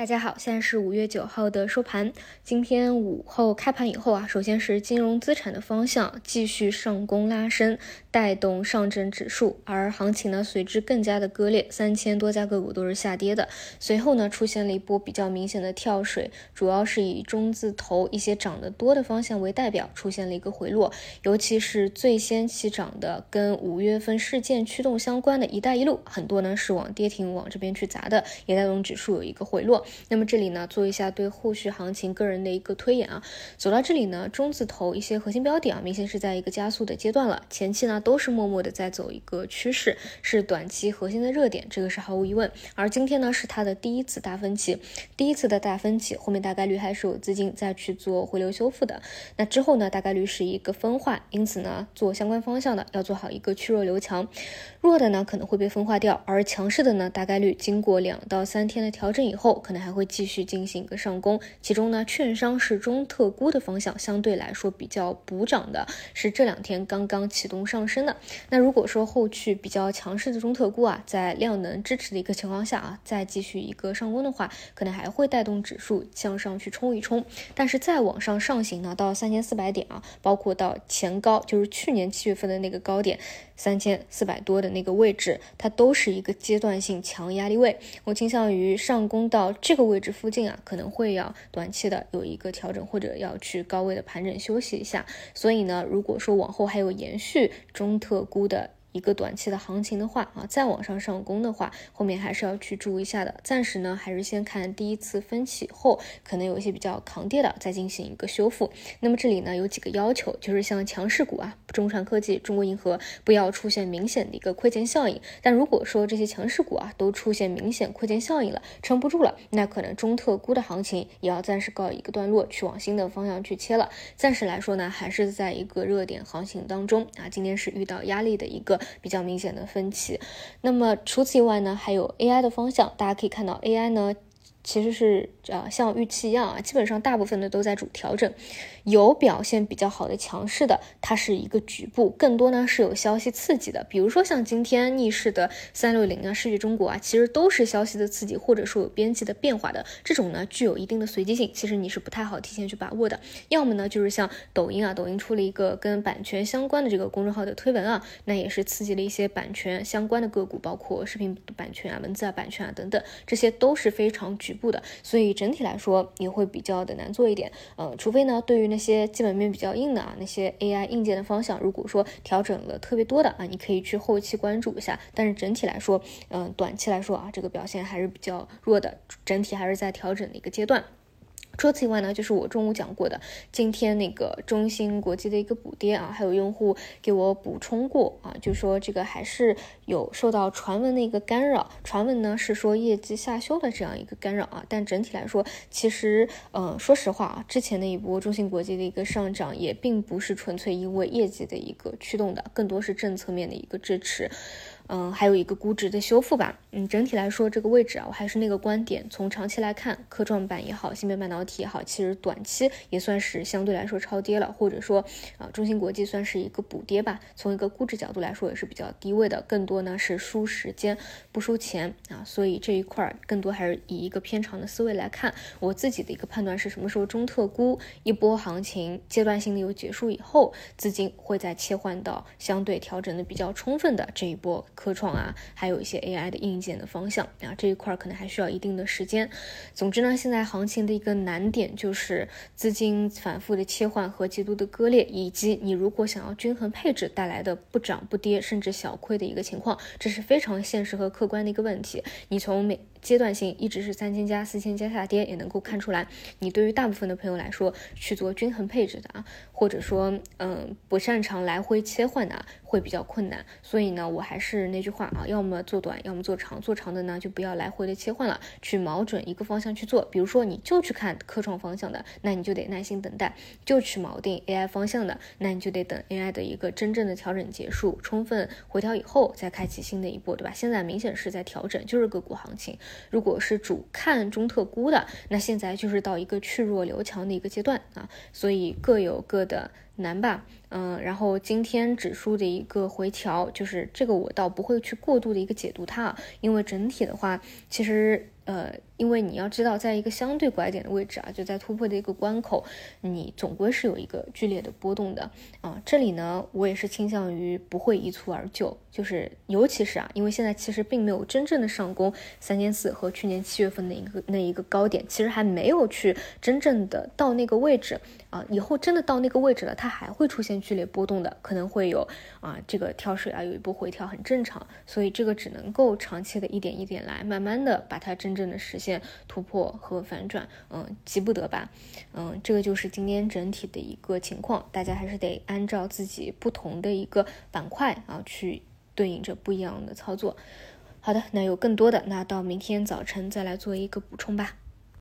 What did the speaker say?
大家好，现在是五月九号的收盘。今天午后开盘以后啊，首先是金融资产的方向继续上攻拉升，带动上证指数，而行情呢随之更加的割裂，三千多家个股都是下跌的。随后呢出现了一波比较明显的跳水，主要是以中字头一些涨得多的方向为代表，出现了一个回落。尤其是最先起涨的，跟五月份事件驱动相关的一带一路，很多呢是往跌停往这边去砸的，也带动指数有一个回落。那么这里呢，做一下对后续行情个人的一个推演啊。走到这里呢，中字头一些核心标的啊，明显是在一个加速的阶段了。前期呢都是默默的在走一个趋势，是短期核心的热点，这个是毫无疑问。而今天呢是它的第一次大分歧，第一次的大分歧，后面大概率还是有资金再去做回流修复的。那之后呢，大概率是一个分化，因此呢，做相关方向的要做好一个去弱留强，弱的呢可能会被分化掉，而强势的呢，大概率经过两到三天的调整以后，可能还会。继续进行一个上攻，其中呢，券商是中特估的方向相对来说比较补涨的，是这两天刚刚启动上升的。那如果说后续比较强势的中特估啊，在量能支持的一个情况下啊，再继续一个上攻的话，可能还会带动指数向上去冲一冲。但是再往上上行呢，到三千四百点啊，包括到前高，就是去年七月份的那个高点三千四百多的那个位置，它都是一个阶段性强压力位。我倾向于上攻到这个位置。附近啊，可能会要短期的有一个调整，或者要去高位的盘整休息一下。所以呢，如果说往后还有延续中特估的。一个短期的行情的话啊，再往上上攻的话，后面还是要去注意一下的。暂时呢，还是先看第一次分歧后，可能有一些比较抗跌的，再进行一个修复。那么这里呢，有几个要求，就是像强势股啊，中传科技、中国银河不要出现明显的一个亏钱效应。但如果说这些强势股啊都出现明显亏钱效应了，撑不住了，那可能中特估的行情也要暂时告一个段落，去往新的方向去切了。暂时来说呢，还是在一个热点行情当中啊，今天是遇到压力的一个。比较明显的分歧，那么除此以外呢，还有 AI 的方向，大家可以看到 AI 呢。其实是呃像预期一样啊，基本上大部分的都在主调整，有表现比较好的强势的，它是一个局部，更多呢是有消息刺激的，比如说像今天逆势的三六零啊、世纪中国啊，其实都是消息的刺激，或者说有边际的变化的，这种呢具有一定的随机性，其实你是不太好提前去把握的。要么呢就是像抖音啊，抖音出了一个跟版权相关的这个公众号的推文啊，那也是刺激了一些版权相关的个股，包括视频版权啊、文字啊版权啊等等，这些都是非常具。局部的，所以整体来说也会比较的难做一点。呃，除非呢，对于那些基本面比较硬的啊，那些 AI 硬件的方向，如果说调整了特别多的啊，你可以去后期关注一下。但是整体来说，嗯，短期来说啊，这个表现还是比较弱的，整体还是在调整的一个阶段。除此以外呢，就是我中午讲过的，今天那个中芯国际的一个补跌啊，还有用户给我补充过啊，就说这个还是有受到传闻的一个干扰，传闻呢是说业绩下修的这样一个干扰啊，但整体来说，其实嗯，说实话啊，之前的一波中芯国际的一个上涨也并不是纯粹因为业绩的一个驱动的，更多是政策面的一个支持。嗯，还有一个估值的修复吧。嗯，整体来说，这个位置啊，我还是那个观点，从长期来看，科创板也好，芯片半导体也好，其实短期也算是相对来说超跌了，或者说啊，中芯国际算是一个补跌吧。从一个估值角度来说，也是比较低位的，更多呢是输时间不输钱啊。所以这一块儿更多还是以一个偏长的思维来看。我自己的一个判断是什么时候中特估一波行情阶段性的有结束以后，资金会再切换到相对调整的比较充分的这一波。科创啊，还有一些 AI 的硬件的方向啊，这一块可能还需要一定的时间。总之呢，现在行情的一个难点就是资金反复的切换和极度的割裂，以及你如果想要均衡配置带来的不涨不跌甚至小亏的一个情况，这是非常现实和客观的一个问题。你从每阶段性一直是三千加、四千加下跌，也能够看出来，你对于大部分的朋友来说，去做均衡配置的啊，或者说嗯不擅长来回切换的，会比较困难。所以呢，我还是。是那句话啊，要么做短，要么做长。做长的呢，就不要来回的切换了，去瞄准一个方向去做。比如说，你就去看科创方向的，那你就得耐心等待；就去锚定 AI 方向的，那你就得等 AI 的一个真正的调整结束，充分回调以后，再开启新的一波，对吧？现在明显是在调整，就是个股行情。如果是主看中特估的，那现在就是到一个去弱留强的一个阶段啊，所以各有各的。难吧，嗯，然后今天指数的一个回调，就是这个我倒不会去过度的一个解读它，因为整体的话，其实呃。因为你要知道，在一个相对拐点的位置啊，就在突破的一个关口，你总归是有一个剧烈的波动的啊。这里呢，我也是倾向于不会一蹴而就，就是尤其是啊，因为现在其实并没有真正的上攻三千四和去年七月份的一个那一个高点，其实还没有去真正的到那个位置啊。以后真的到那个位置了，它还会出现剧烈波动的，可能会有啊这个跳水啊有一波回调很正常，所以这个只能够长期的一点一点来，慢慢的把它真正的实现突破和反转，嗯，急不得吧，嗯，这个就是今天整体的一个情况，大家还是得按照自己不同的一个板块啊，去对应着不一样的操作。好的，那有更多的，那到明天早晨再来做一个补充吧。